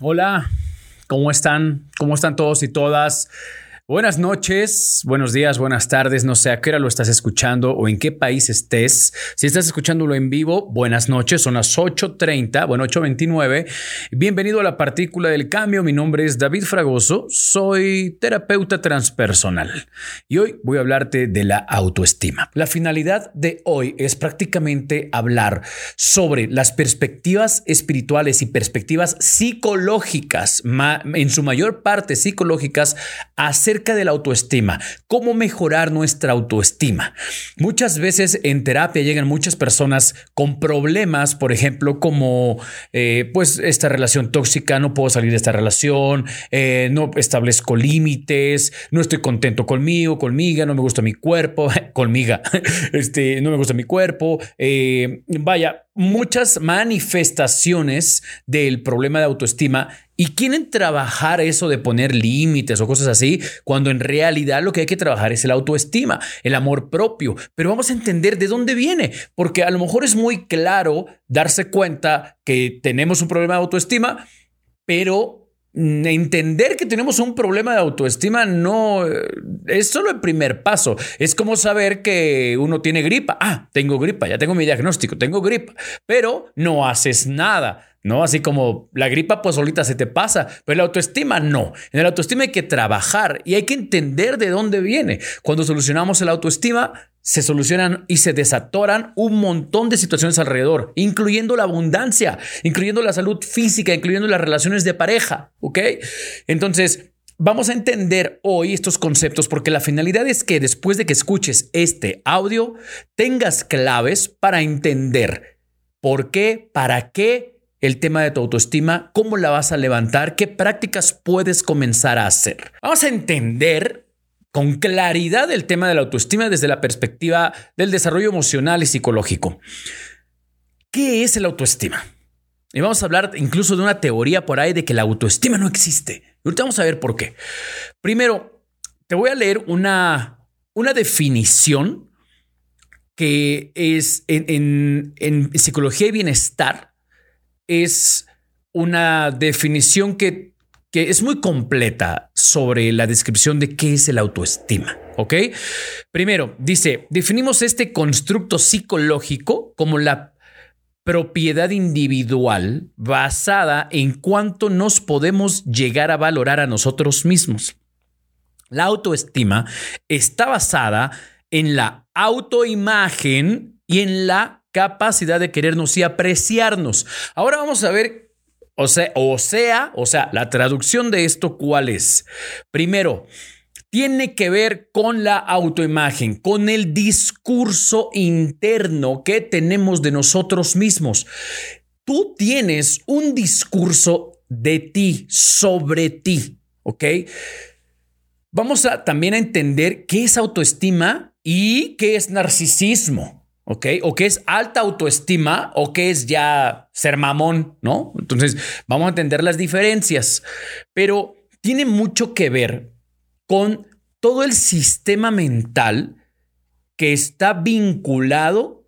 Hola, ¿cómo están? ¿Cómo están todos y todas? Buenas noches, buenos días, buenas tardes. No sé a qué hora lo estás escuchando o en qué país estés. Si estás escuchándolo en vivo, buenas noches. Son las 8:30, bueno, 8:29. Bienvenido a la partícula del cambio. Mi nombre es David Fragoso. Soy terapeuta transpersonal y hoy voy a hablarte de la autoestima. La finalidad de hoy es prácticamente hablar sobre las perspectivas espirituales y perspectivas psicológicas, en su mayor parte psicológicas, acerca de la autoestima, cómo mejorar nuestra autoestima. Muchas veces en terapia llegan muchas personas con problemas, por ejemplo, como eh, pues esta relación tóxica, no puedo salir de esta relación, eh, no establezco límites, no estoy contento conmigo, conmigo, no me gusta mi cuerpo, conmigo, este, no me gusta mi cuerpo, eh, vaya, muchas manifestaciones del problema de autoestima y quieren trabajar eso de poner límites o cosas así, cuando en realidad lo que hay que trabajar es el autoestima, el amor propio. Pero vamos a entender de dónde viene, porque a lo mejor es muy claro darse cuenta que tenemos un problema de autoestima, pero entender que tenemos un problema de autoestima no eh, es solo el primer paso. Es como saber que uno tiene gripa. Ah, tengo gripa, ya tengo mi diagnóstico, tengo gripa, pero no haces nada. ¿No? Así como la gripa, pues solita se te pasa, pero la autoestima no. En la autoestima hay que trabajar y hay que entender de dónde viene. Cuando solucionamos el autoestima, se solucionan y se desatoran un montón de situaciones alrededor, incluyendo la abundancia, incluyendo la salud física, incluyendo las relaciones de pareja, ¿ok? Entonces, vamos a entender hoy estos conceptos porque la finalidad es que después de que escuches este audio, tengas claves para entender por qué, para qué el tema de tu autoestima, cómo la vas a levantar, qué prácticas puedes comenzar a hacer. Vamos a entender con claridad el tema de la autoestima desde la perspectiva del desarrollo emocional y psicológico. ¿Qué es el autoestima? Y vamos a hablar incluso de una teoría por ahí de que la autoestima no existe. Y ahorita vamos a ver por qué. Primero, te voy a leer una, una definición que es en, en psicología y bienestar. Es una definición que que es muy completa sobre la descripción de qué es el autoestima. ¿Ok? Primero, dice, definimos este constructo psicológico como la propiedad individual basada en cuánto nos podemos llegar a valorar a nosotros mismos. La autoestima está basada en la autoimagen y en la capacidad de querernos y apreciarnos. Ahora vamos a ver o sea, o sea, o sea, la traducción de esto, ¿cuál es? Primero, tiene que ver con la autoimagen, con el discurso interno que tenemos de nosotros mismos. Tú tienes un discurso de ti, sobre ti, ¿ok? Vamos a también a entender qué es autoestima y qué es narcisismo. ¿Ok? O que es alta autoestima o que es ya ser mamón, ¿no? Entonces, vamos a entender las diferencias, pero tiene mucho que ver con todo el sistema mental que está vinculado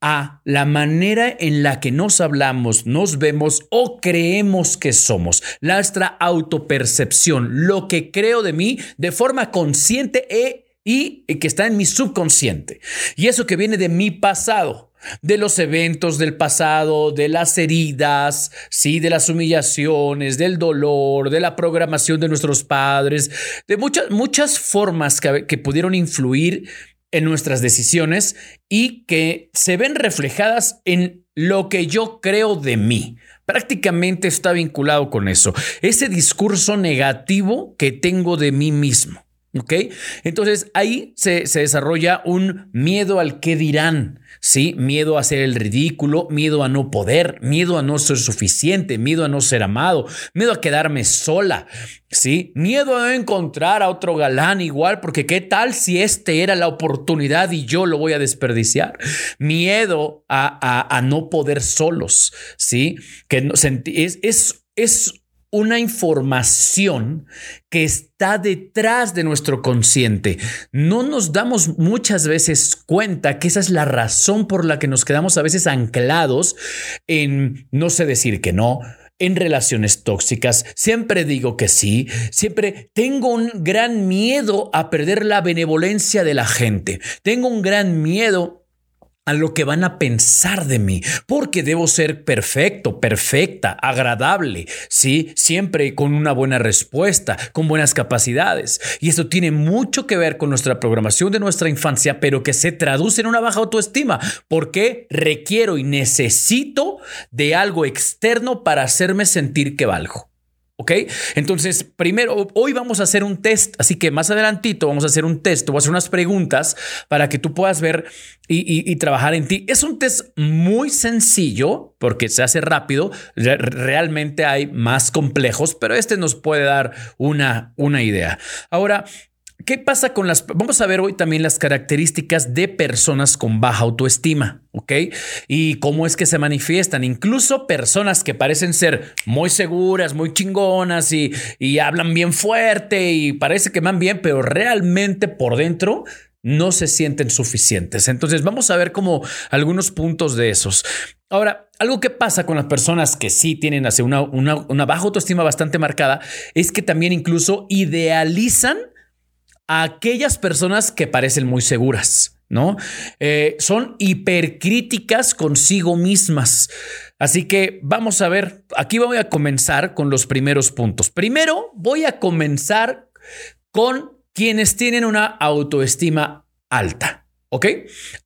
a la manera en la que nos hablamos, nos vemos o creemos que somos, nuestra autopercepción, lo que creo de mí de forma consciente e y que está en mi subconsciente. Y eso que viene de mi pasado, de los eventos del pasado, de las heridas, sí, de las humillaciones, del dolor, de la programación de nuestros padres, de muchas, muchas formas que, que pudieron influir en nuestras decisiones y que se ven reflejadas en lo que yo creo de mí. Prácticamente está vinculado con eso, ese discurso negativo que tengo de mí mismo. ¿Ok? Entonces ahí se, desarrolla un miedo al qué dirán, ¿sí? Miedo a hacer el ridículo, miedo a no poder, miedo a no ser suficiente, miedo a no ser amado, miedo a quedarme sola, ¿sí? Miedo a encontrar a otro galán igual, porque qué tal si este era la oportunidad y yo lo voy a desperdiciar. Miedo a, no poder solos, ¿sí? Que no, es, es, es una información que está detrás de nuestro consciente. No nos damos muchas veces cuenta que esa es la razón por la que nos quedamos a veces anclados en no sé decir que no, en relaciones tóxicas. Siempre digo que sí. Siempre tengo un gran miedo a perder la benevolencia de la gente. Tengo un gran miedo a lo que van a pensar de mí, porque debo ser perfecto, perfecta, agradable, sí, siempre con una buena respuesta, con buenas capacidades. Y esto tiene mucho que ver con nuestra programación de nuestra infancia, pero que se traduce en una baja autoestima, porque requiero y necesito de algo externo para hacerme sentir que valgo. ¿Ok? Entonces, primero, hoy vamos a hacer un test, así que más adelantito vamos a hacer un test, voy a hacer unas preguntas para que tú puedas ver y, trabajar en ti. Es un test muy sencillo porque se hace rápido, realmente hay más complejos, pero este nos puede dar una, una idea. Ahora, ¿Qué pasa con las... Vamos a ver hoy también las características de personas con baja autoestima, ¿ok? Y cómo es que se manifiestan. Incluso personas que parecen ser muy seguras, muy chingonas y, y hablan bien fuerte y parece que van bien, pero realmente por dentro no se sienten suficientes. Entonces vamos a ver como algunos puntos de esos. Ahora, algo que pasa con las personas que sí tienen una, una, una baja autoestima bastante marcada es que también incluso idealizan a aquellas personas que parecen muy seguras, ¿no? Eh, son hipercríticas consigo mismas. Así que vamos a ver, aquí voy a comenzar con los primeros puntos. Primero voy a comenzar con quienes tienen una autoestima alta, ¿ok?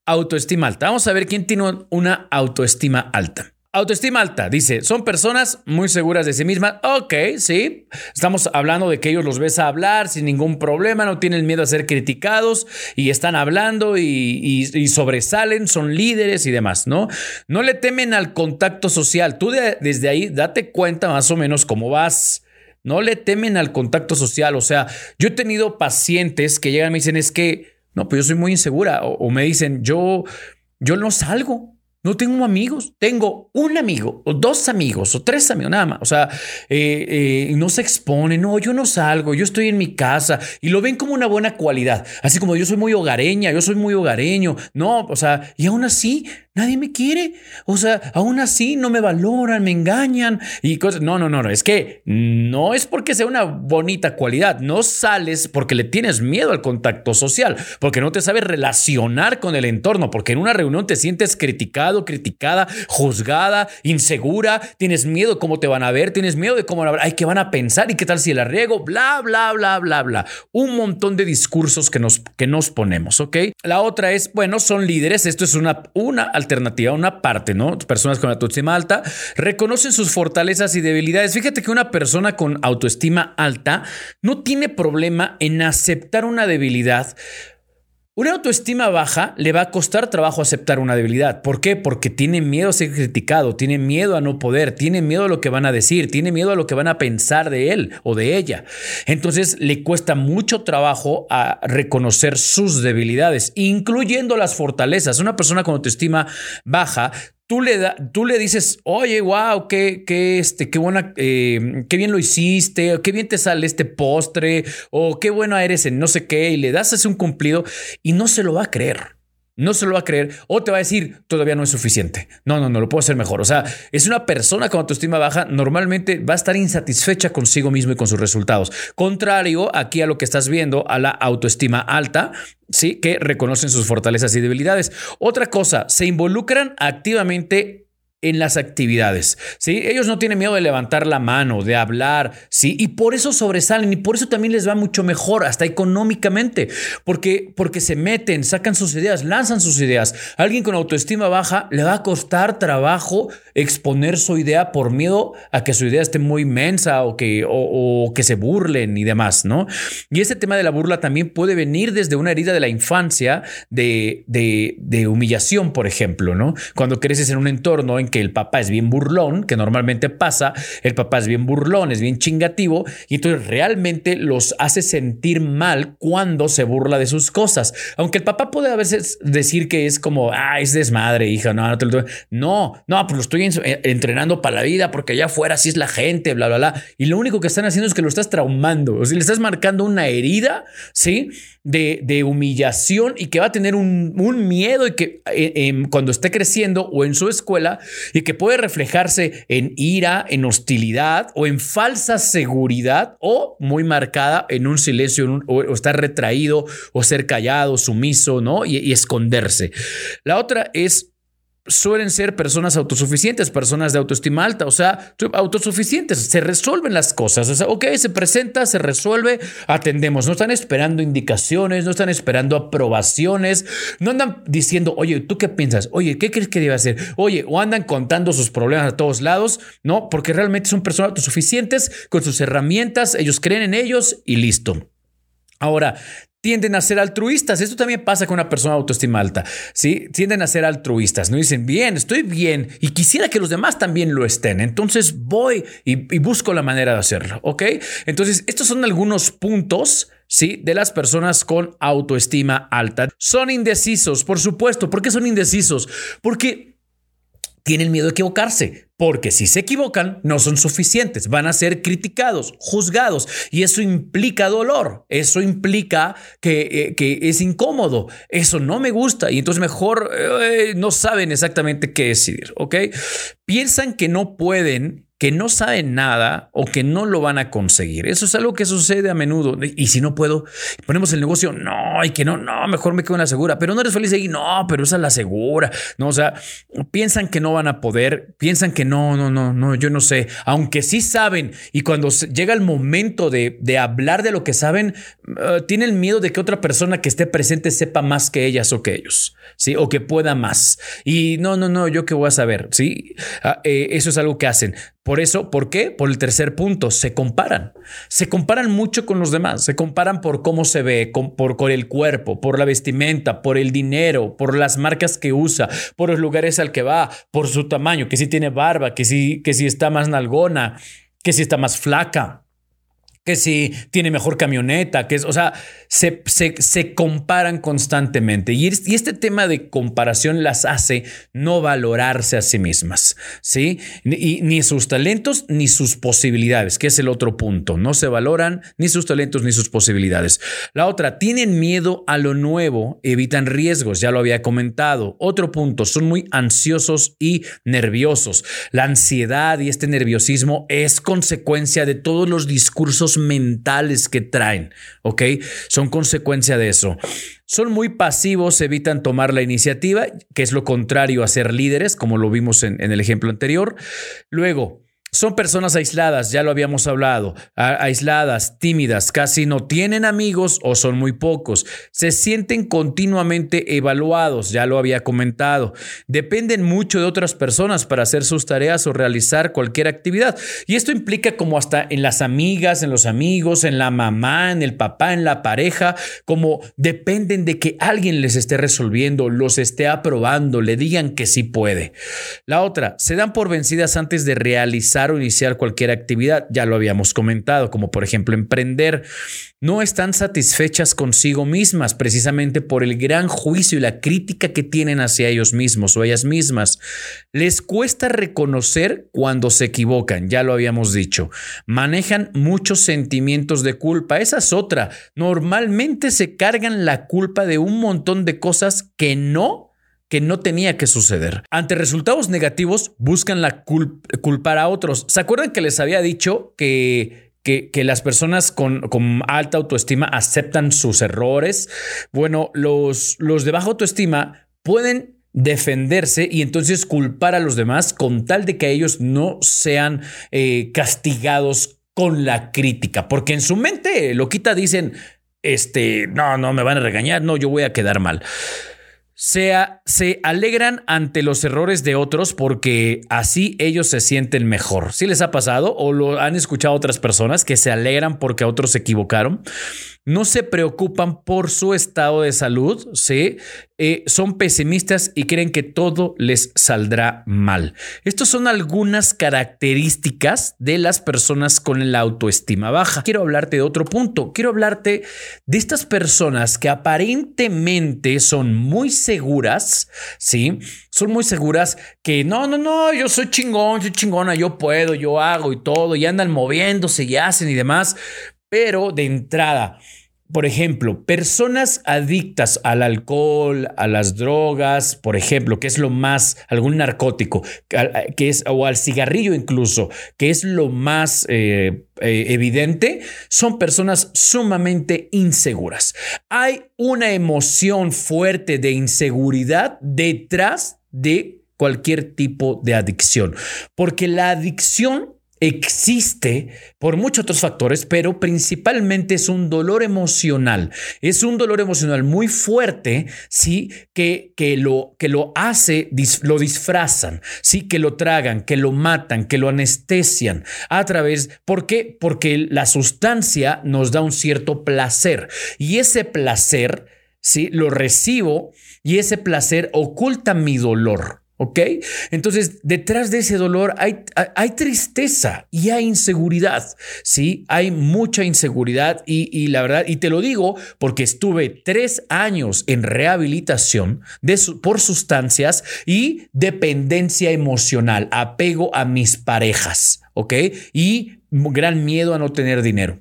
Autoestima alta. Vamos a ver quién tiene una autoestima alta. Autoestima alta, dice, son personas muy seguras de sí mismas. Ok, sí. Estamos hablando de que ellos los ves a hablar sin ningún problema, no tienen miedo a ser criticados y están hablando y, sobresalen, son líderes y demás, ¿no? No le temen al contacto social. Tú desde ahí date cuenta más o menos cómo vas. No le temen al contacto social. O sea, yo he tenido pacientes que llegan y me dicen, es que, no, pues yo soy muy insegura. O, o me dicen, yo, yo no salgo. No tengo amigos, tengo un amigo o dos amigos o tres amigos, nada más. O sea, eh, eh, no se expone, no, yo no salgo, yo estoy en mi casa y lo ven como una buena cualidad. Así como yo soy muy hogareña, yo soy muy hogareño. No, o sea, y aún así nadie me quiere. O sea, aún así no me valoran, me engañan y cosas. No, no, no, no. Es que no es porque sea una bonita cualidad. No sales porque le tienes miedo al contacto social, porque no te sabes relacionar con el entorno, porque en una reunión te sientes criticado criticada, juzgada, insegura, tienes miedo de cómo te van a ver, tienes miedo de cómo van a ver, ay, ¿qué van a pensar? ¿Y qué tal si la riego? Bla, bla, bla, bla, bla. Un montón de discursos que nos, que nos ponemos, ¿ok? La otra es, bueno, son líderes, esto es una, una alternativa, una parte, ¿no? Personas con autoestima alta reconocen sus fortalezas y debilidades. Fíjate que una persona con autoestima alta no tiene problema en aceptar una debilidad una autoestima baja le va a costar trabajo aceptar una debilidad. ¿Por qué? Porque tiene miedo a ser criticado, tiene miedo a no poder, tiene miedo a lo que van a decir, tiene miedo a lo que van a pensar de él o de ella. Entonces le cuesta mucho trabajo a reconocer sus debilidades, incluyendo las fortalezas. Una persona con autoestima baja Tú le, da, tú le dices, oye, wow, qué, qué, este, qué buena, eh, qué bien lo hiciste, qué bien te sale este postre, o qué buena eres en no sé qué, y le das ese un cumplido y no se lo va a creer no se lo va a creer o te va a decir todavía no es suficiente. No, no, no lo puedo hacer mejor. O sea, es una persona con autoestima baja, normalmente va a estar insatisfecha consigo mismo y con sus resultados. Contrario aquí a lo que estás viendo, a la autoestima alta, sí, que reconocen sus fortalezas y debilidades. Otra cosa, se involucran activamente en las actividades. ¿sí? Ellos no tienen miedo de levantar la mano, de hablar, ¿sí? y por eso sobresalen y por eso también les va mucho mejor, hasta económicamente, porque, porque se meten, sacan sus ideas, lanzan sus ideas. alguien con autoestima baja le va a costar trabajo exponer su idea por miedo a que su idea esté muy inmensa o que, o, que se burlen y demás, ¿no? Y ese tema de la burla también puede venir desde una herida de la infancia de, de, de humillación, por ejemplo, ¿no? Cuando creces en un entorno en que el papá es bien burlón, que normalmente pasa, el papá es bien burlón, es bien chingativo, y entonces realmente los hace sentir mal cuando se burla de sus cosas. Aunque el papá puede a veces decir que es como, ah, es desmadre, hija, no, no, no, no, pues lo estoy eh, entrenando para la vida porque allá afuera así es la gente, bla, bla, bla. Y lo único que están haciendo es que lo estás traumando, o sea, le estás marcando una herida, ¿sí? De, humillación y que va a tener un, un miedo y que eh, em, cuando esté creciendo o en su escuela y que puede reflejarse en ira, en hostilidad o en falsa seguridad o muy marcada en un silencio o, estar retraído o ser callado, sumiso, ¿no? y esconderse. La otra es suelen ser personas autosuficientes, personas de autoestima alta, o sea, autosuficientes, se resuelven las cosas, o sea, ok, se presenta, se resuelve, atendemos, no están esperando indicaciones, no están esperando aprobaciones, no andan diciendo, oye, ¿tú qué piensas? Oye, ¿qué crees que debe hacer? Oye, o andan contando sus problemas a todos lados, ¿no? Porque realmente son personas autosuficientes con sus herramientas, ellos creen en ellos y listo. Ahora, tienden a ser altruistas. Esto también pasa con una persona de autoestima alta. ¿sí? Tienden a ser altruistas. No dicen, bien, estoy bien y quisiera que los demás también lo estén. Entonces voy y, busco la manera de hacerlo. ¿Ok? Entonces, estos son algunos puntos. ¿sí? De las personas con autoestima alta. Son indecisos, por supuesto. ¿Por qué son indecisos? Porque tienen miedo de equivocarse, porque si se equivocan no son suficientes, van a ser criticados, juzgados, y eso implica dolor, eso implica que, eh, es incómodo, eso no me gusta, y entonces mejor eh, no saben exactamente qué decidir, ¿ok? Piensan que no pueden que no saben nada o que no lo van a conseguir. Eso es algo que sucede a menudo. Y si no puedo, ponemos el negocio, no, y que no, no, mejor me quedo en la segura, pero no eres feliz ahí, no, pero esa es la segura. No, o sea, piensan que no van a poder, piensan que no, no, no, no, yo no sé, aunque sí saben y cuando llega el momento de, hablar de lo que saben, uh, tienen miedo de que otra persona que esté presente sepa más que ellas o que ellos, ¿sí? O que pueda más. Y no, no, no, yo qué voy a saber, ¿sí? Ah, eh, eso es algo que hacen. Por eso, ¿por qué? Por el tercer punto, se comparan. Se comparan mucho con los demás, se comparan por cómo se ve, por, el cuerpo, por la vestimenta, por el dinero, por las marcas que usa, por los lugares al que va, por su tamaño, que si tiene barba, que si, que si está más nalgona, que si está más flaca que si tiene mejor camioneta, que es, o sea, se, se, comparan constantemente. Y, y, este tema de comparación las hace no valorarse a sí mismas, ¿sí? Ni, ni sus talentos ni sus posibilidades, que es el otro punto. No se valoran ni sus talentos ni sus posibilidades. La otra, tienen miedo a lo nuevo, evitan riesgos, ya lo había comentado. Otro punto, son muy ansiosos y nerviosos. La ansiedad y este nerviosismo es consecuencia de todos los discursos mentales que traen, ¿ok? Son consecuencia de eso. Son muy pasivos, evitan tomar la iniciativa, que es lo contrario a ser líderes, como lo vimos en, en el ejemplo anterior. Luego, son personas aisladas, ya lo habíamos hablado, aisladas, tímidas, casi no tienen amigos o son muy pocos. Se sienten continuamente evaluados, ya lo había comentado. Dependen mucho de otras personas para hacer sus tareas o realizar cualquier actividad. Y esto implica como hasta en las amigas, en los amigos, en la mamá, en el papá, en la pareja, como dependen de que alguien les esté resolviendo, los esté aprobando, le digan que sí puede. La otra, se dan por vencidas antes de realizar o iniciar cualquier actividad, ya lo habíamos comentado, como por ejemplo emprender, no están satisfechas consigo mismas precisamente por el gran juicio y la crítica que tienen hacia ellos mismos o ellas mismas. Les cuesta reconocer cuando se equivocan, ya lo habíamos dicho. Manejan muchos sentimientos de culpa, esa es otra. Normalmente se cargan la culpa de un montón de cosas que no que no tenía que suceder. Ante resultados negativos, buscan la culpar a otros. ¿Se acuerdan que les había dicho que, que, las personas con, alta autoestima aceptan sus errores? Bueno, los, los de baja autoestima pueden defenderse y entonces culpar a los demás con tal de que ellos no sean eh, castigados con la crítica, porque en su mente loquita dicen, este, no, no me van a regañar, no, yo voy a quedar mal se, alegran ante los errores de otros porque así ellos se sienten mejor. ¿Sí les ha pasado o lo han escuchado otras personas que se alegran porque otros se equivocaron? no se preocupan por su estado de salud. Eh, son pesimistas y creen que todo les saldrá mal. Estas son algunas características de las personas con la autoestima baja. Quiero hablarte de otro punto. Quiero hablarte de estas personas que aparentemente son muy seguras, ¿sí? Son muy seguras que no, no, no, yo soy chingón, soy chingona, yo puedo, yo hago y todo, y andan moviéndose y hacen y demás. Pero de entrada, por ejemplo, personas adictas al alcohol, a las drogas, por ejemplo, que es lo más, algún narcótico, que es, o al cigarrillo incluso, que es lo más eh, eh, evidente, son personas sumamente inseguras. Hay una emoción fuerte de inseguridad detrás de cualquier tipo de adicción, porque la adicción existe por muchos otros factores, pero principalmente es un dolor emocional. Es un dolor emocional muy fuerte, sí, que, que, lo, que lo hace, lo disfrazan, sí, que lo tragan, que lo matan, que lo anestesian a través, ¿por qué? Porque la sustancia nos da un cierto placer y ese placer, sí, lo recibo y ese placer oculta mi dolor. ¿Ok? Entonces, detrás de ese dolor hay, hay, tristeza y hay inseguridad, ¿sí? Hay mucha inseguridad y, la verdad, y te lo digo porque estuve tres años en rehabilitación por sustancias y dependencia emocional, apego a mis parejas, ¿ok? Y gran miedo a no tener dinero.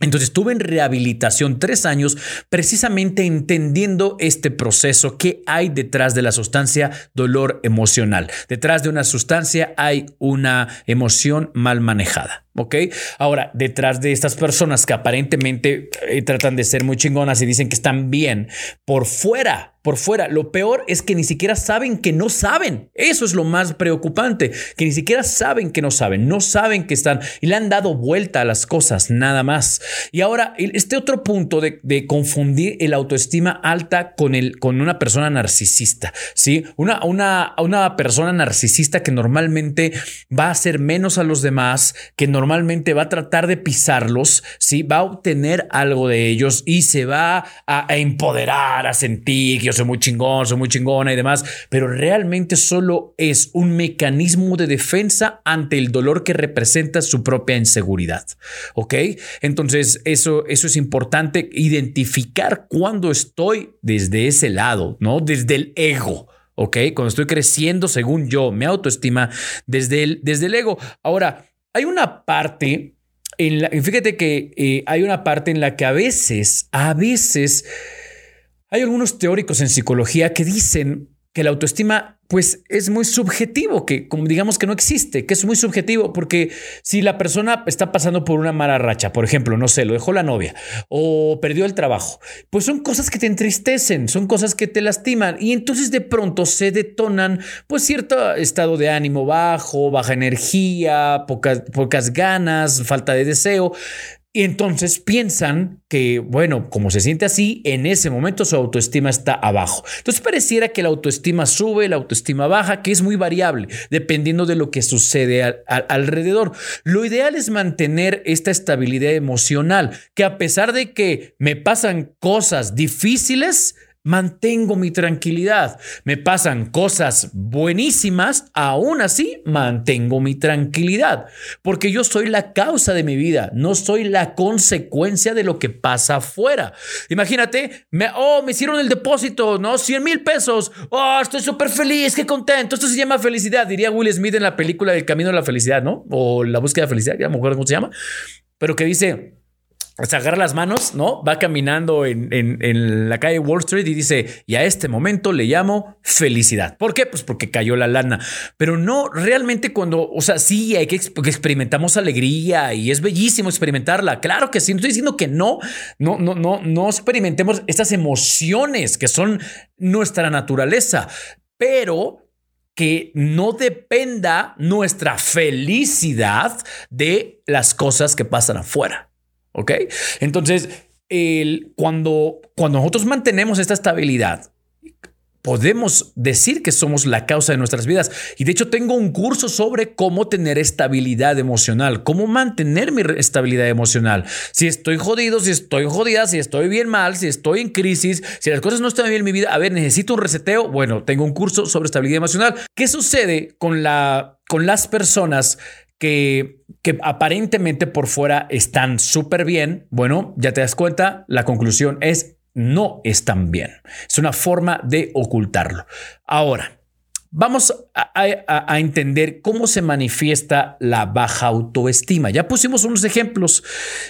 Entonces estuve en rehabilitación tres años precisamente entendiendo este proceso que hay detrás de la sustancia dolor emocional. Detrás de una sustancia hay una emoción mal manejada. ¿Ok? Ahora, detrás de estas personas que aparentemente eh, tratan de ser muy chingonas y dicen que están bien, por fuera por fuera. Lo peor es que ni siquiera saben que no saben. Eso es lo más preocupante, que ni siquiera saben que no saben, no saben que están y le han dado vuelta a las cosas, nada más. Y ahora, este otro punto de, confundir el autoestima alta con, el, con una persona narcisista, ¿sí? Una, una, una persona narcisista que normalmente va a hacer menos a los demás, que normalmente va a tratar de pisarlos, ¿sí? Va a obtener algo de ellos y se va a, a empoderar, a sentir que soy muy chingón, soy muy chingona y demás, pero realmente solo es un mecanismo de defensa ante el dolor que representa su propia inseguridad. ¿Ok? Entonces, eso, eso es importante, identificar cuando estoy desde ese lado, ¿no? Desde el ego. ¿ok? Cuando estoy creciendo, según yo, mi autoestima, desde el, desde el ego. Ahora, hay una parte, en la, fíjate que eh, hay una parte en la que a veces, a veces, hay algunos teóricos en psicología que dicen que la autoestima pues es muy subjetivo, que como digamos que no existe, que es muy subjetivo, porque si la persona está pasando por una mala racha, por ejemplo, no sé, lo dejó la novia o perdió el trabajo, pues son cosas que te entristecen, son cosas que te lastiman y entonces de pronto se detonan pues cierto estado de ánimo bajo, baja energía, pocas, pocas ganas, falta de deseo. Y entonces piensan que, bueno, como se siente así, en ese momento su autoestima está abajo. Entonces pareciera que la autoestima sube, la autoestima baja, que es muy variable, dependiendo de lo que sucede alrededor. Lo ideal es mantener esta estabilidad emocional, que a pesar de que me pasan cosas difíciles, mantengo mi tranquilidad. Me pasan cosas buenísimas, aún así mantengo mi tranquilidad, porque yo soy la causa de mi vida, no soy la consecuencia de lo que pasa afuera. Imagínate, me, oh, me hicieron el depósito, ¿no? 100 mil pesos, oh, estoy súper feliz, qué contento, esto se llama felicidad, diría Will Smith en la película El Camino de la Felicidad, ¿no? O La búsqueda de felicidad, ya me acuerdo cómo se llama, pero que dice se agarra las manos, ¿no? Va caminando en, en, la calle Wall Street y dice, y a este momento le llamo felicidad. ¿Por qué? Pues porque cayó la lana. Pero no, realmente cuando, o sea, sí, hay que, experimentamos alegría y es bellísimo experimentarla. Claro que sí, no estoy diciendo que no, no, no, no, no experimentemos estas emociones que son nuestra naturaleza, pero que no dependa nuestra felicidad de las cosas que pasan afuera. ¿Ok? Entonces, cuando, cuando nosotros mantenemos esta estabilidad, podemos decir que somos la causa de nuestras vidas. Y de hecho tengo un curso sobre cómo tener estabilidad emocional, cómo mantener mi estabilidad emocional. Si estoy jodido, si estoy jodida, si estoy bien mal, si estoy en crisis, si las cosas no están bien en mi vida, a ver, necesito un reseteo. Bueno, tengo un curso sobre estabilidad emocional. ¿Qué sucede con, la, con las personas que, que aparentemente por fuera están súper bien, bueno, ya te das cuenta, la conclusión es no están bien. Es una forma de ocultarlo. Ahora, Vamos a, entender cómo se manifiesta la baja autoestima. Ya pusimos unos ejemplos.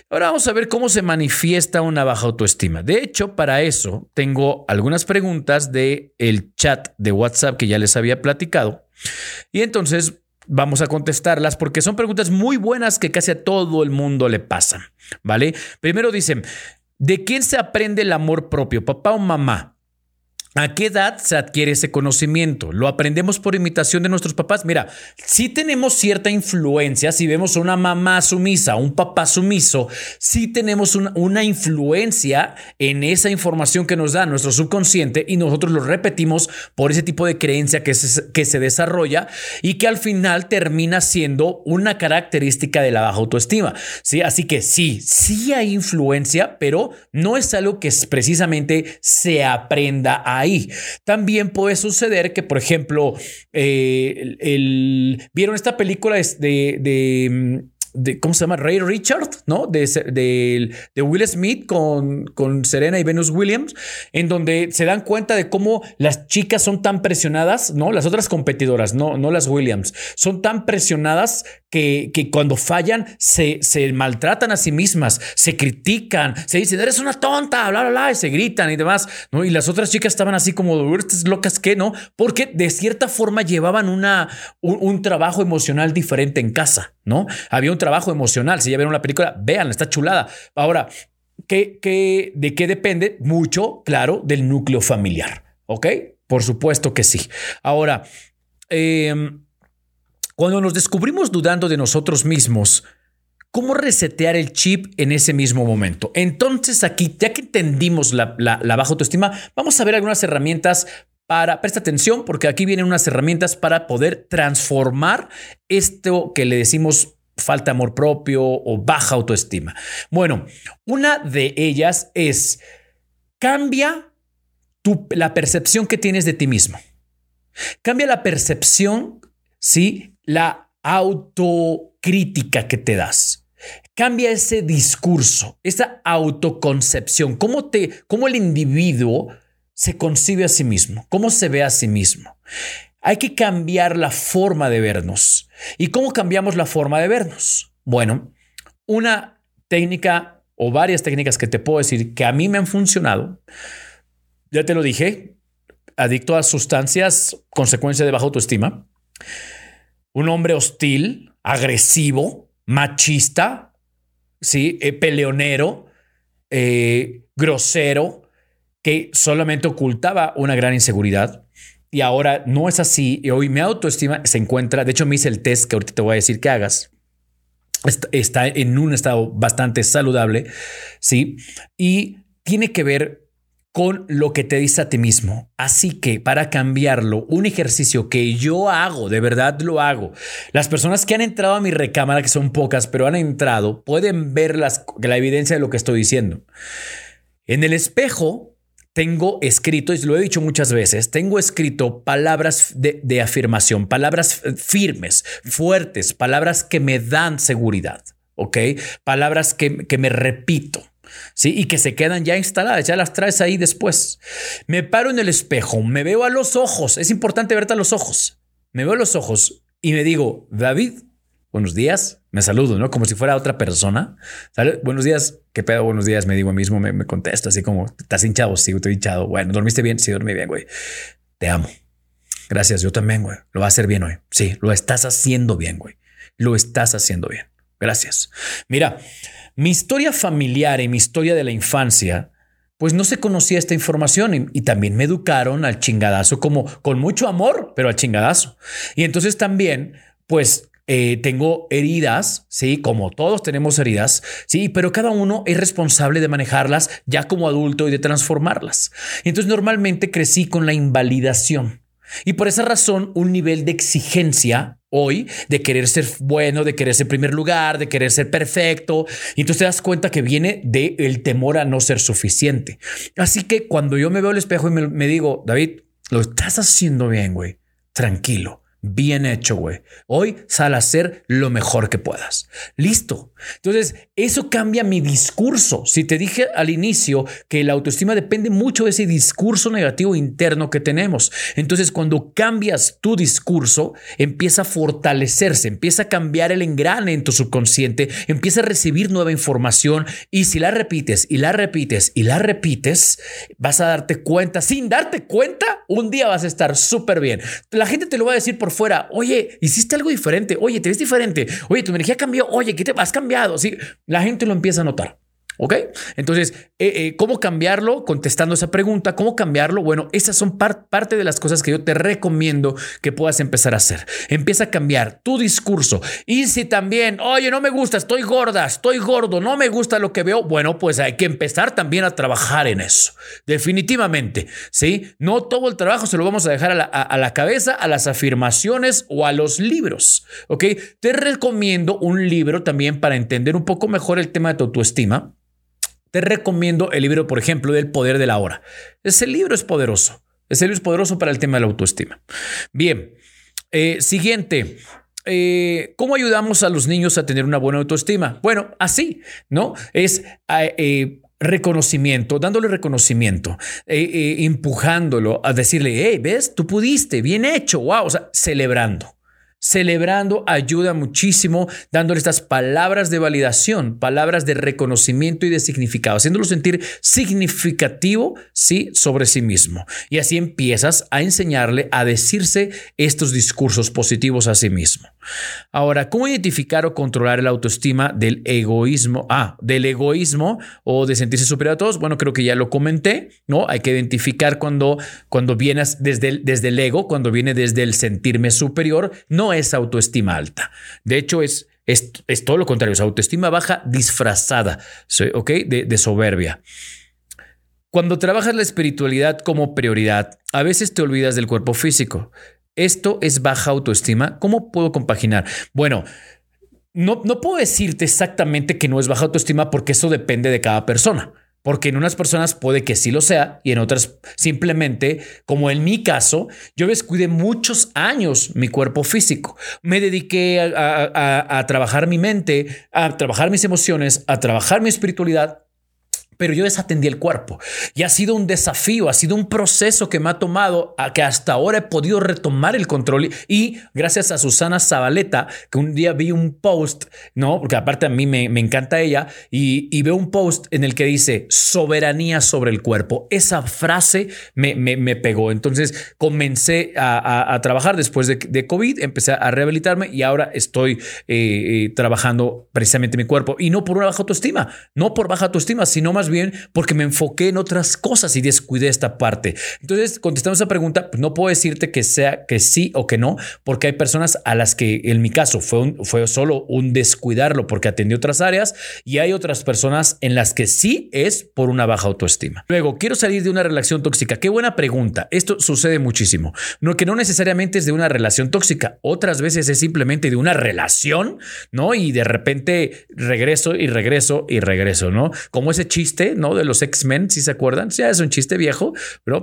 Ahora vamos a ver cómo se manifiesta una baja autoestima. De hecho, para eso tengo algunas preguntas de el chat de WhatsApp que ya les había platicado. Y entonces vamos a contestarlas porque son preguntas muy buenas que casi a todo el mundo le pasan. ¿Vale? Primero dicen, ¿de quién se aprende el amor propio, papá o mamá? ¿A qué edad se adquiere ese conocimiento? ¿Lo aprendemos por imitación de nuestros papás? Mira, si tenemos cierta influencia, si vemos a una mamá sumisa, un papá sumiso, sí tenemos una, influencia en esa información que nos da nuestro subconsciente y nosotros lo repetimos por ese tipo de creencia que se, que se desarrolla y que al final termina siendo una característica de la baja autoestima. ¿sí? Así que sí, sí hay influencia, pero no es algo que precisamente se aprenda a también puede suceder que, por ejemplo, eh, el, vieron esta película de mm, de, ¿cómo se llama? Ray Richard, ¿no? De, de, Will Smith con, con Serena y Venus Williams, en donde se dan cuenta de cómo las chicas son tan presionadas, ¿no? Las otras competidoras, no, no las Williams, son tan presionadas que, que cuando fallan se, se, maltratan a sí mismas, se critican, se dicen, eres una tonta, bla, bla, bla, y se gritan y demás, ¿no? Y las otras chicas estaban así como, estas locas que, ¿no? Porque de cierta forma llevaban una, un trabajo emocional diferente en casa, ¿no? Había un trabajo emocional. Si ya vieron la película, vean, está chulada. Ahora, ¿qué, de qué depende? Mucho, claro, del núcleo familiar. ¿Ok? Por supuesto que sí. Ahora, em, cuando nos descubrimos dudando de nosotros mismos, ¿Cómo resetear el chip en ese mismo momento? Entonces aquí, ya que entendimos la, la, la, baja autoestima, vamos a ver algunas herramientas para, presta atención porque aquí vienen unas herramientas para poder transformar esto que le decimos falta amor propio o baja autoestima. Bueno, una de ellas es cambia la percepción que tienes de ti mismo. Cambia la percepción, ¿sí? La autocrítica que te das. Cambia ese discurso, esa autoconcepción, cómo, te, cómo el individuo se concibe a sí mismo, cómo se ve a sí mismo. Hay que cambiar la forma de vernos. ¿Y cómo cambiamos la forma de vernos? Bueno, una técnica o varias técnicas que te puedo decir que a mí me han funcionado. Ya te lo dije, adicto a sustancias, consecuencia de baja autoestima. Un hombre hostil, agresivo, machista, ¿sí? Eh, peleonero, eh, grosero, que solamente ocultaba una gran inseguridad y ahora no es así. Y hoy mi autoestima se encuentra, de hecho me hice el test que ahorita te voy a decir que hagas. Está en un estado bastante saludable, ¿sí? Y tiene que ver con lo que te dice a ti mismo. Así que para cambiarlo, un ejercicio que yo hago, de verdad lo hago. Las personas que han entrado a mi recámara, que son pocas, pero han entrado, pueden ver las, la evidencia de lo que estoy diciendo. En el espejo tengo escrito, y lo he dicho muchas veces, tengo escrito palabras de, afirmación, palabras firmes, fuertes, palabras que me dan seguridad, ¿ok? Palabras que, que me repito. ¿Sí? Y que se quedan ya instaladas, ya las traes ahí después. Me paro en el espejo, me veo a los ojos, es importante verte a los ojos. Me veo a los ojos y me digo, David, buenos días, me saludo, ¿no? Como si fuera otra persona. Buenos días, ¿qué pedo? Buenos días, me digo a mí mismo, me, contesto así como, ¿estás hinchado? Sí, estoy hinchado. Bueno, ¿dormiste bien? Sí, dormí bien, güey. Te amo. Gracias, yo también, güey. Lo vas a hacer bien hoy. Sí, lo estás haciendo bien, güey. Lo estás haciendo bien. Gracias. Mira, mi historia familiar y mi historia de la infancia, pues no se conocía esta información y, y, también me educaron al chingadazo como con mucho amor, pero al chingadazo. Y entonces también, pues eh, tengo heridas, sí, como todos tenemos heridas, sí, pero cada uno es responsable de manejarlas ya como adulto y de transformarlas. entonces normalmente crecí con la invalidación. Y por esa razón, un nivel de exigencia hoy de querer ser bueno, de querer ser primer lugar, de querer ser perfecto. Y entonces te das cuenta que viene del el temor a no ser suficiente. Así que cuando yo me veo al espejo y me, me digo, David, lo estás haciendo bien, güey, tranquilo Bien hecho, güey. Hoy sal a hacer lo mejor que puedas. Listo. Entonces, eso cambia mi discurso. Si te dije al inicio que la autoestima depende mucho de ese discurso negativo interno que tenemos. Entonces, cuando cambias tu discurso, empieza a fortalecerse, empieza a cambiar el engrane en tu subconsciente, empieza a recibir nueva información y si la repites y la repites y la repites, vas a darte cuenta, sin darte cuenta, un día vas a estar súper bien. La gente te lo va a decir por fuera, oye, hiciste algo diferente, oye, te ves diferente, oye, tu energía cambió, oye, ¿qué te has cambiado? Sí, la gente lo empieza a notar. ¿Ok? Entonces, eh, eh, ¿cómo cambiarlo? Contestando esa pregunta, ¿cómo cambiarlo? Bueno, esas son parte de las cosas que yo te recomiendo que puedas empezar a hacer. Empieza a cambiar tu discurso. Y si también, oye, no me gusta, estoy gorda, estoy gordo, no me gusta lo que veo, bueno, pues hay que empezar también a trabajar en eso. Definitivamente, ¿sí? No todo el trabajo se lo vamos a dejar a la, a la cabeza, a las afirmaciones o a los libros, ¿ok? Te recomiendo un libro también para entender un poco mejor el tema de tu autoestima te recomiendo el libro, por ejemplo, del poder de la hora. Ese libro es poderoso. Ese libro es poderoso para el tema de la autoestima. Bien, eh, siguiente. Eh, ¿Cómo ayudamos a los niños a tener una buena autoestima? Bueno, así, ¿no? Es eh, reconocimiento, dándole reconocimiento, empujándolo a decirle, hey, ves, tú pudiste, bien hecho, wow, o sea, celebrando. Celebrando ayuda muchísimo, dándole estas palabras de validación, palabras de reconocimiento y de significado, haciéndolo sentir significativo, sí, sobre sí mismo. Y así empiezas a enseñarle a decirse estos discursos positivos a sí mismo. Ahora, ¿cómo identificar o controlar la autoestima del egoísmo? Ah, del egoísmo o de sentirse superior a todos. Bueno, creo que ya lo comenté, ¿no? Hay que identificar cuando, cuando vienes desde el, desde el ego, cuando viene desde el sentirme superior, no es autoestima alta. De hecho, es, es, todo lo contrario, es autoestima baja disfrazada, ¿ok? De, de soberbia. Cuando trabajas la espiritualidad como prioridad, a veces te olvidas del cuerpo físico. Esto es baja autoestima. ¿Cómo puedo compaginar? Bueno, no, no puedo decirte exactamente que no es baja autoestima porque eso depende de cada persona. Porque en unas personas puede que sí lo sea y en otras simplemente, como en mi caso, yo descuidé muchos años mi cuerpo físico. Me dediqué a, a trabajar mi mente, a trabajar mis emociones, a trabajar mi espiritualidad pero yo desatendí el cuerpo. Y ha sido un desafío, ha sido un proceso que me ha tomado a que hasta ahora he podido retomar el control. Y gracias a Susana Zabaleta, que un día vi un post, ¿no? Porque aparte a mí me, encanta ella, y, veo un post en el que dice soberanía sobre el cuerpo. Esa frase me, me, pegó. Entonces comencé a, trabajar después de, COVID, empecé a rehabilitarme y ahora estoy eh, eh, trabajando precisamente mi cuerpo. Y no por una baja autoestima, no por baja autoestima, sino más bien porque me enfoqué en otras cosas y descuidé esta parte. Entonces, contestando esa pregunta, pues no puedo decirte que sea que sí o que no, porque hay personas a las que en mi caso fue, fue solo un descuidarlo porque atendí otras áreas y hay otras personas en las que sí es por una baja autoestima. Luego, quiero salir de una relación tóxica. Qué buena pregunta. Esto sucede muchísimo. No que no necesariamente es de una relación tóxica, otras veces es simplemente de una relación, ¿no? Y de repente regreso y regreso y regreso, ¿no? Como ese chiste ¿no? De los X-Men, si se acuerdan. Ya es un chiste viejo.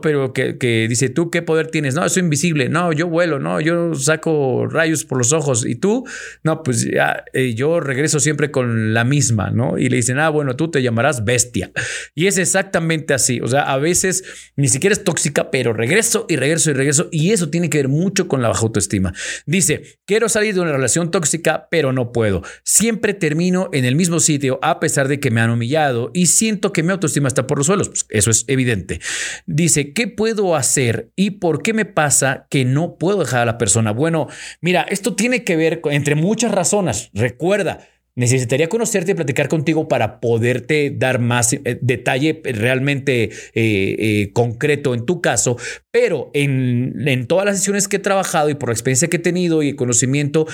Pero que, dice, ¿tú qué poder tienes? No, soy invisible. No, yo vuelo. No, yo saco rayos por los ojos. ¿Y tú? No, pues ya, eh, yo regreso siempre con la misma, ¿no? Y le dicen, ah, bueno, tú te llamarás bestia. Y es exactamente así. O sea, a veces ni siquiera es tóxica, pero regreso y regreso y regreso. Y eso tiene que ver mucho con la baja autoestima. Dice, quiero salir de una relación tóxica, pero no puedo. Siempre termino en el mismo sitio a pesar de que me han humillado y siento que mi autoestima está por los suelos. Pues, eso es evidente. Dice, ¿qué puedo hacer y por qué me pasa que no puedo dejar a la persona? Bueno, mira, esto tiene que ver entre muchas razones. Recuerda, Necesitaría conocerte y platicar contigo para poderte dar más eh, detalle realmente eh, eh, concreto en tu caso, pero en, en, todas las sesiones que he trabajado y por la experiencia que he tenido y el conocimiento,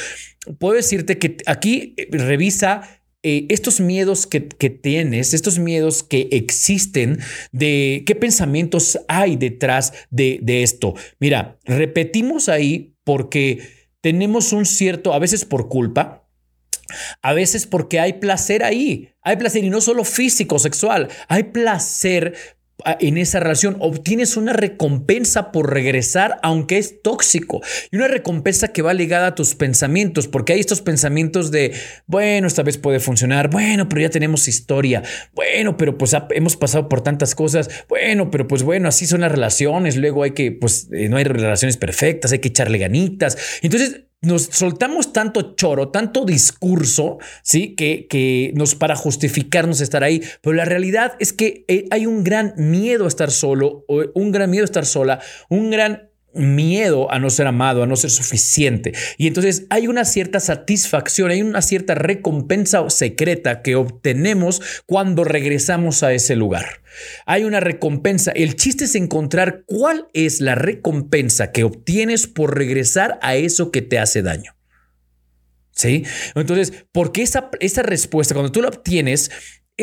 puedo decirte que aquí revisa eh, estos miedos que, tienes, estos miedos que existen, de qué pensamientos hay detrás de, de esto. Mira, repetimos ahí porque tenemos un cierto, a veces por culpa, a veces porque hay placer ahí, hay placer y no solo físico, sexual, hay placer en esa relación, obtienes una recompensa por regresar, aunque es tóxico, y una recompensa que va ligada a tus pensamientos, porque hay estos pensamientos de, bueno, esta vez puede funcionar, bueno, pero ya tenemos historia, bueno, pero pues hemos pasado por tantas cosas, bueno, pero pues bueno, así son las relaciones, luego hay que, pues eh, no hay relaciones perfectas, hay que echarle ganitas. Entonces, nos soltamos tanto choro, tanto discurso, ¿sí? Que, que nos para justificarnos estar ahí. Pero la realidad es que eh, hay un gran miedo a estar solo, un gran miedo a estar sola, un gran miedo a no ser amado, a no ser suficiente. Y entonces hay una cierta satisfacción, hay una cierta recompensa secreta que obtenemos cuando regresamos a ese lugar. Hay una recompensa. El chiste es encontrar cuál es la recompensa que obtienes por regresar a eso que te hace daño. ¿Sí? Entonces, porque esa, esa respuesta, cuando tú la obtienes,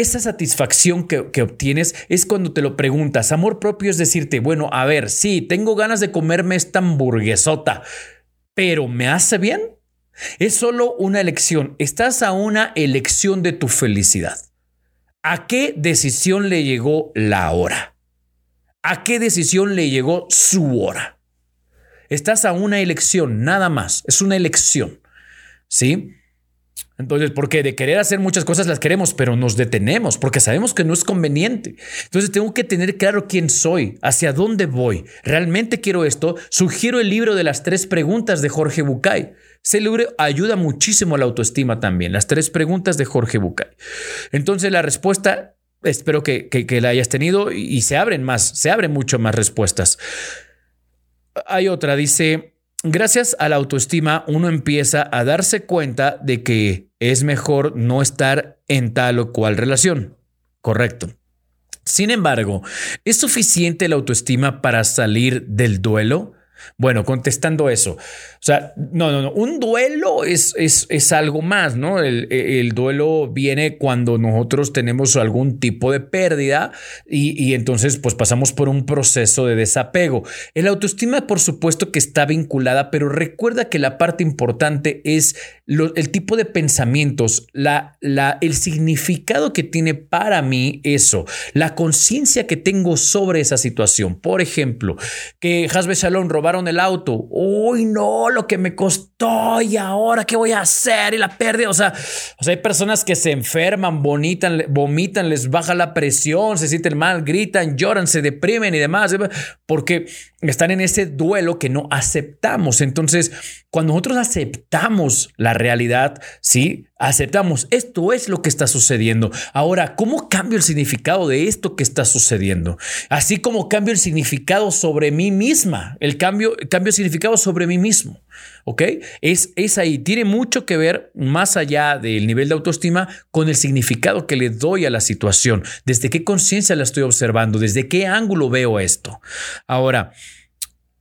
esa satisfacción que, obtienes es cuando te lo preguntas. Amor propio es decirte, bueno, a ver, sí, tengo ganas de comerme esta hamburguesota, pero ¿me hace bien? Es solo una elección. Estás a una elección de tu felicidad. ¿A qué decisión le llegó la hora? ¿A qué decisión le llegó su hora? Estás a una elección, nada más. Es una elección. ¿Sí? Entonces, porque de querer hacer muchas cosas las queremos, pero nos detenemos porque sabemos que no es conveniente. Entonces, tengo que tener claro quién soy, hacia dónde voy. ¿Realmente quiero esto? Sugiero el libro de las tres preguntas de Jorge Bucay. Ese libro ayuda muchísimo a la autoestima también. Las tres preguntas de Jorge Bucay. Entonces, la respuesta, espero que, que la hayas tenido y se abren más, se abren mucho más respuestas. Hay otra, dice, gracias a la autoestima uno empieza a darse cuenta de que es mejor no estar en tal o cual relación. Correcto. Sin embargo, ¿es suficiente la autoestima para salir del duelo? Bueno, contestando eso, o sea, no, no, no, un duelo es, es, es algo más, ¿no? El, el, duelo viene cuando nosotros tenemos algún tipo de pérdida y, y, entonces pues pasamos por un proceso de desapego. El autoestima, por supuesto que está vinculada, pero recuerda que la parte importante es el tipo de pensamientos, la, la, el significado que tiene para mí eso, la conciencia que tengo sobre esa situación. Por ejemplo, que Hasbe Shalom roba el auto. Uy, no, lo que me costó y ahora qué voy a hacer y la pérdida. O sea, o sea hay personas que se enferman, vomitan, vomitan, les baja la presión, se sienten mal, gritan, lloran, se deprimen y demás, porque están en ese duelo que no aceptamos. Entonces, cuando nosotros aceptamos la realidad, sí, aceptamos, esto es lo que está sucediendo. Ahora, ¿cómo cambio el significado de esto que está sucediendo? Así como cambio el significado sobre mí misma, el cambio, cambio el significado sobre mí mismo. ¿Ok? Es, es ahí, tiene mucho que ver más allá del nivel de autoestima con el significado que le doy a la situación, desde qué conciencia la estoy observando, desde qué ángulo veo esto. Ahora,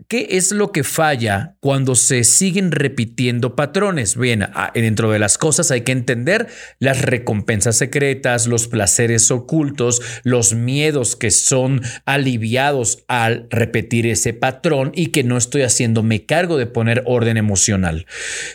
¿Qué es lo que falla cuando se siguen repitiendo patrones? Bien, ah, dentro de las cosas hay que entender las recompensas secretas, los placeres ocultos, los miedos que son aliviados al repetir ese patrón y que no estoy haciéndome cargo de poner orden emocional.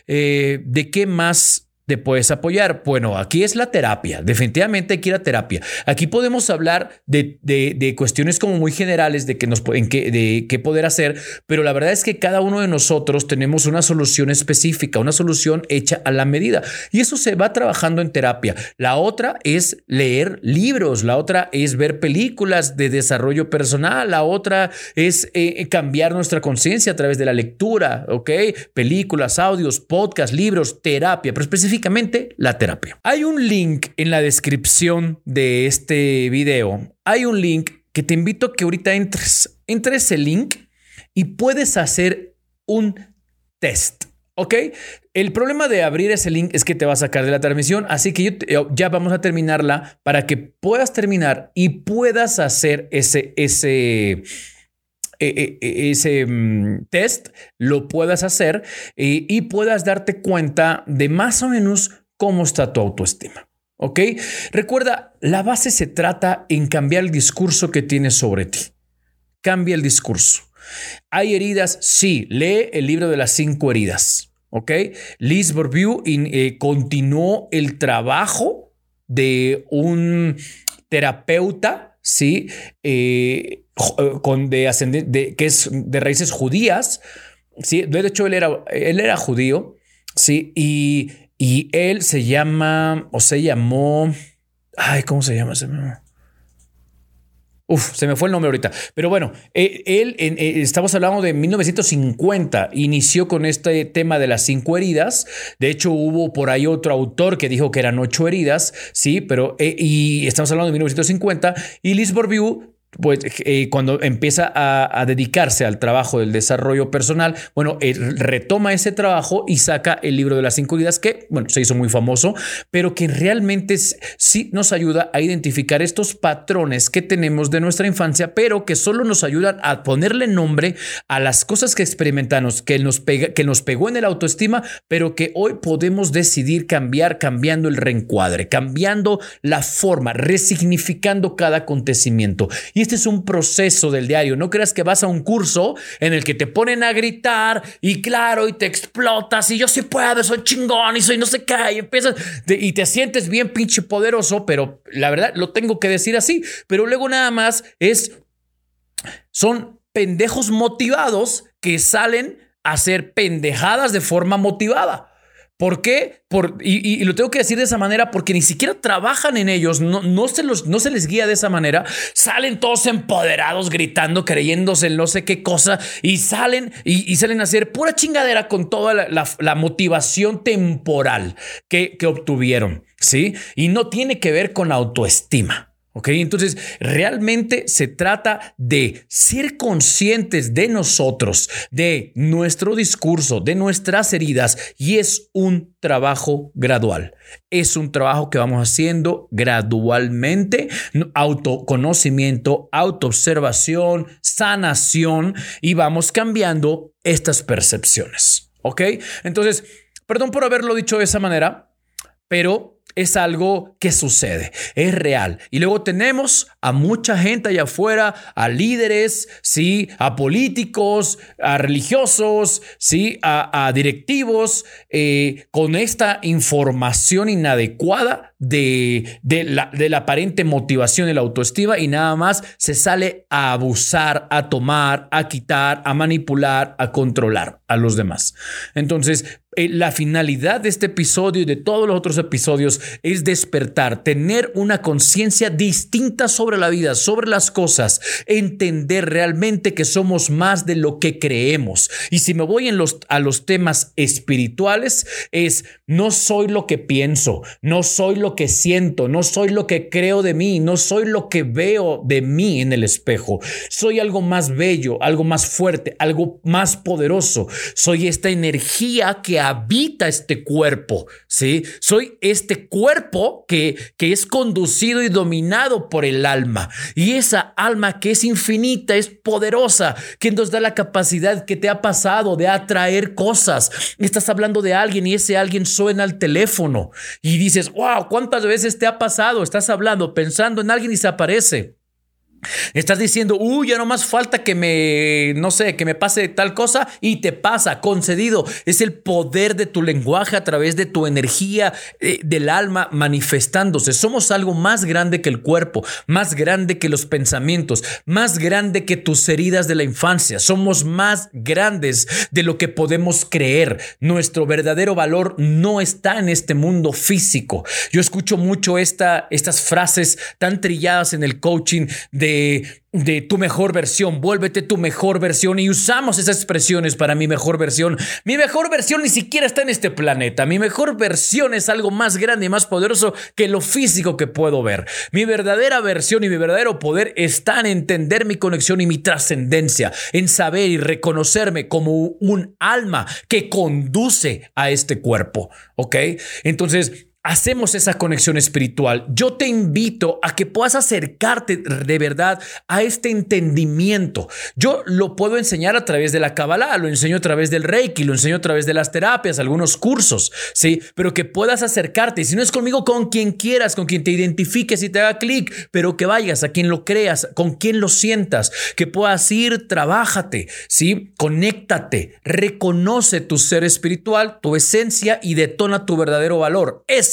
Eh, ¿De qué más te puedes apoyar? Bueno, aquí es la terapia. Definitivamente hay que ir a terapia. Aquí podemos hablar de, de, cuestiones como muy generales de, que nos, en qué, de qué poder hacer, pero la verdad es que cada uno de nosotros tenemos una solución específica, una solución hecha a la medida. Y eso se va trabajando en terapia. La otra es leer libros, la otra es ver películas de desarrollo personal, la otra es eh, cambiar nuestra conciencia a través de la lectura, ¿ok? Películas, audios, podcasts, libros, terapia, pero específicamente la terapia. Hay un link en la descripción de este video. Hay un link que te invito a que ahorita entres. Entres ese link y puedes hacer un test. ¿Ok? El problema de abrir ese link es que te va a sacar de la transmisión, así que yo ya vamos a terminarla para que puedas terminar y puedas hacer ese, ese, e, e, e, ese mm, test, lo puedas hacer y puedas darte cuenta de más o menos cómo está tu autoestima. ¿Ok? Recuerda, la base se trata en cambiar el discurso que tienes sobre ti. Cambia el discurso. ¿Hay heridas? Sí. Lee el libro de las cinco heridas. ¿Ok? Liz Bourbeau eh, continuó el trabajo de un terapeuta ¿sí? Eh, con de, de, que es de raíces judías, ¿sí? De hecho, él era, él era judío, ¿sí? Y, y él se llama, o se llamó, ay, ¿cómo se llama? Se me fue el nombre ahorita. Pero bueno, eh, él, eh, estamos hablando de 1950, inició con este tema de las cinco heridas. De hecho, hubo por ahí otro autor que dijo que eran ocho heridas, sí, pero, eh, y estamos hablando de 1950. Y Liz Bourbeau pues eh, cuando empieza a, dedicarse al trabajo del desarrollo personal, bueno, retoma ese trabajo y saca el libro de las cinco vidas que, bueno, se hizo muy famoso, pero que realmente sí nos ayuda a identificar estos patrones que tenemos de nuestra infancia, pero que solo nos ayudan a ponerle nombre a las cosas que experimentamos, que nos, pega, que nos pegó en el autoestima, pero que hoy podemos decidir cambiar, cambiando el reencuadre, cambiando la forma, resignificando cada acontecimiento. Este es un proceso del diario. No creas que vas a un curso en el que te ponen a gritar y claro, y te explotas y yo sí puedo, soy chingón y soy no sé qué, y empiezas y te sientes bien pinche poderoso, pero la verdad lo tengo que decir así. Pero luego nada más es, son pendejos motivados que salen a hacer pendejadas de forma motivada. ¿Por qué? Por, y, lo tengo que decir de esa manera porque ni siquiera trabajan en ellos, no, no, se los, no se les guía de esa manera. Salen todos empoderados, gritando, creyéndose en no sé qué cosa y salen y, salen a hacer pura chingadera con toda la, motivación temporal que, que obtuvieron. ¿sí? Y no tiene que ver con autoestima. ¿Ok? Entonces, realmente se trata de ser conscientes de nosotros, de nuestro discurso, de nuestras heridas, y es un trabajo gradual. Es un trabajo que vamos haciendo gradualmente, autoconocimiento, autoobservación, sanación, y vamos cambiando estas percepciones. ¿Ok? Entonces, perdón por haberlo dicho de esa manera, pero es algo que sucede, es real. Y luego tenemos a mucha gente allá afuera, a líderes, ¿sí? a políticos, a religiosos, ¿sí? a, directivos, eh, con esta información inadecuada de, de, la, de la aparente motivación y la autoestima y nada más se sale a abusar, a tomar, a quitar, a manipular, a controlar a los demás. Entonces, eh, la finalidad de este episodio y de todos los otros episodios es despertar, tener una conciencia distinta sobre la vida, sobre las cosas, entender realmente que somos más de lo que creemos. Y si me voy en a los temas espirituales, es no soy lo que pienso, no soy lo que siento, no soy lo que creo de mí, no soy lo que veo de mí en el espejo. Soy algo más bello, algo más fuerte, algo más poderoso. Soy esta energía que habita este cuerpo, ¿sí? Soy este cuerpo que, que es conducido y dominado por el alma. Y esa alma que es infinita, es poderosa, que nos da la capacidad que te ha pasado de atraer cosas. Estás hablando de alguien y ese alguien suena al teléfono y dices, wow, ¿cuántas veces te ha pasado? Estás hablando, pensando en alguien y se aparece. Estás diciendo, uy, ya no más falta que me, no sé, que me pase tal cosa y te pasa, concedido. Es el poder de tu lenguaje a través de tu energía eh, del alma manifestándose. Somos algo más grande que el cuerpo, más grande que los pensamientos, más grande que tus heridas de la infancia. Somos más grandes de lo que podemos creer. Nuestro verdadero valor no está en este mundo físico. Yo escucho mucho esta, estas frases tan trilladas en el coaching de de, tu mejor versión, vuélvete tu mejor versión y usamos esas expresiones para mi mejor versión. Mi mejor versión ni siquiera está en este planeta, mi mejor versión es algo más grande y más poderoso que lo físico que puedo ver. Mi verdadera versión y mi verdadero poder están en entender mi conexión y mi trascendencia, en saber y reconocerme como un alma que conduce a este cuerpo, ¿ok? Entonces, hacemos esa conexión espiritual. Yo te invito a que puedas acercarte de verdad a este entendimiento. Yo lo puedo enseñar a través de la Kabbalah, lo enseño a través del Reiki, lo enseño a través de las terapias, algunos cursos, ¿sí? Pero que puedas acercarte, si no es conmigo, con quien quieras, con quien te identifiques y te haga clic, pero que vayas a quien lo creas, con quien lo sientas, que puedas ir, trabájate, ¿sí? Conéctate, reconoce tu ser espiritual, tu esencia y detona tu verdadero valor. Es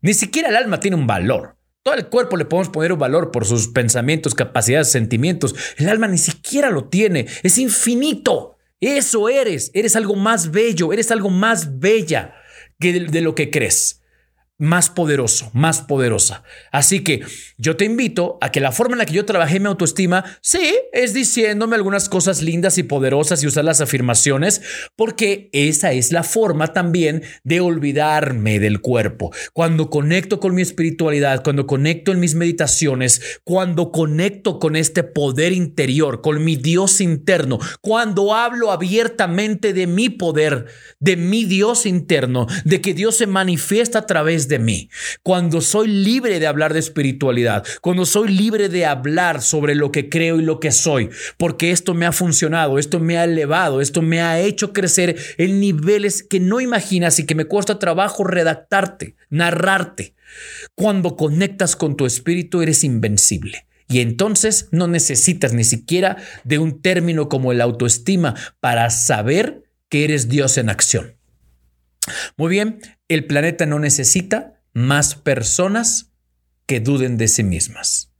ni siquiera el alma tiene un valor. Todo el cuerpo le podemos poner un valor por sus pensamientos, capacidades, sentimientos. El alma ni siquiera lo tiene. Es infinito. Eso eres. Eres algo más bello. Eres algo más bella que de, lo que crees más poderoso, más poderosa. Así que yo te invito a que la forma en la que yo trabajé mi autoestima, sí, es diciéndome algunas cosas lindas y poderosas y usar las afirmaciones, porque esa es la forma también de olvidarme del cuerpo. Cuando conecto con mi espiritualidad, cuando conecto en mis meditaciones, cuando conecto con este poder interior, con mi Dios interno, cuando hablo abiertamente de mi poder, de mi Dios interno, de que Dios se manifiesta a través de de mí, cuando soy libre de hablar de espiritualidad, cuando soy libre de hablar sobre lo que creo y lo que soy, porque esto me ha funcionado, esto me ha elevado, esto me ha hecho crecer en niveles que no imaginas y que me cuesta trabajo redactarte, narrarte. Cuando conectas con tu espíritu eres invencible. Y entonces no necesitas ni siquiera de un término como el autoestima para saber que eres Dios en acción. Muy bien, el planeta no necesita más personas que duden de sí mismas.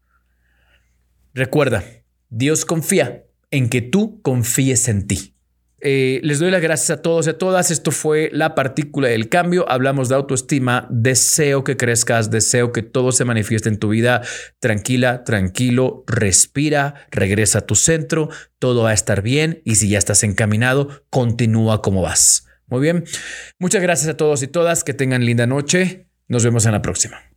Recuerda, Dios confía en que tú confíes en ti. Eh, les doy las gracias a todos y a todas. Esto fue la partícula del cambio. Hablamos de autoestima. Deseo que crezcas, deseo que todo se manifieste en tu vida. Tranquila, tranquilo, respira, regresa a tu centro. Todo va a estar bien y si ya estás encaminado, continúa como vas. Muy bien. Muchas gracias a todos y todas. Que tengan linda noche. Nos vemos en la próxima.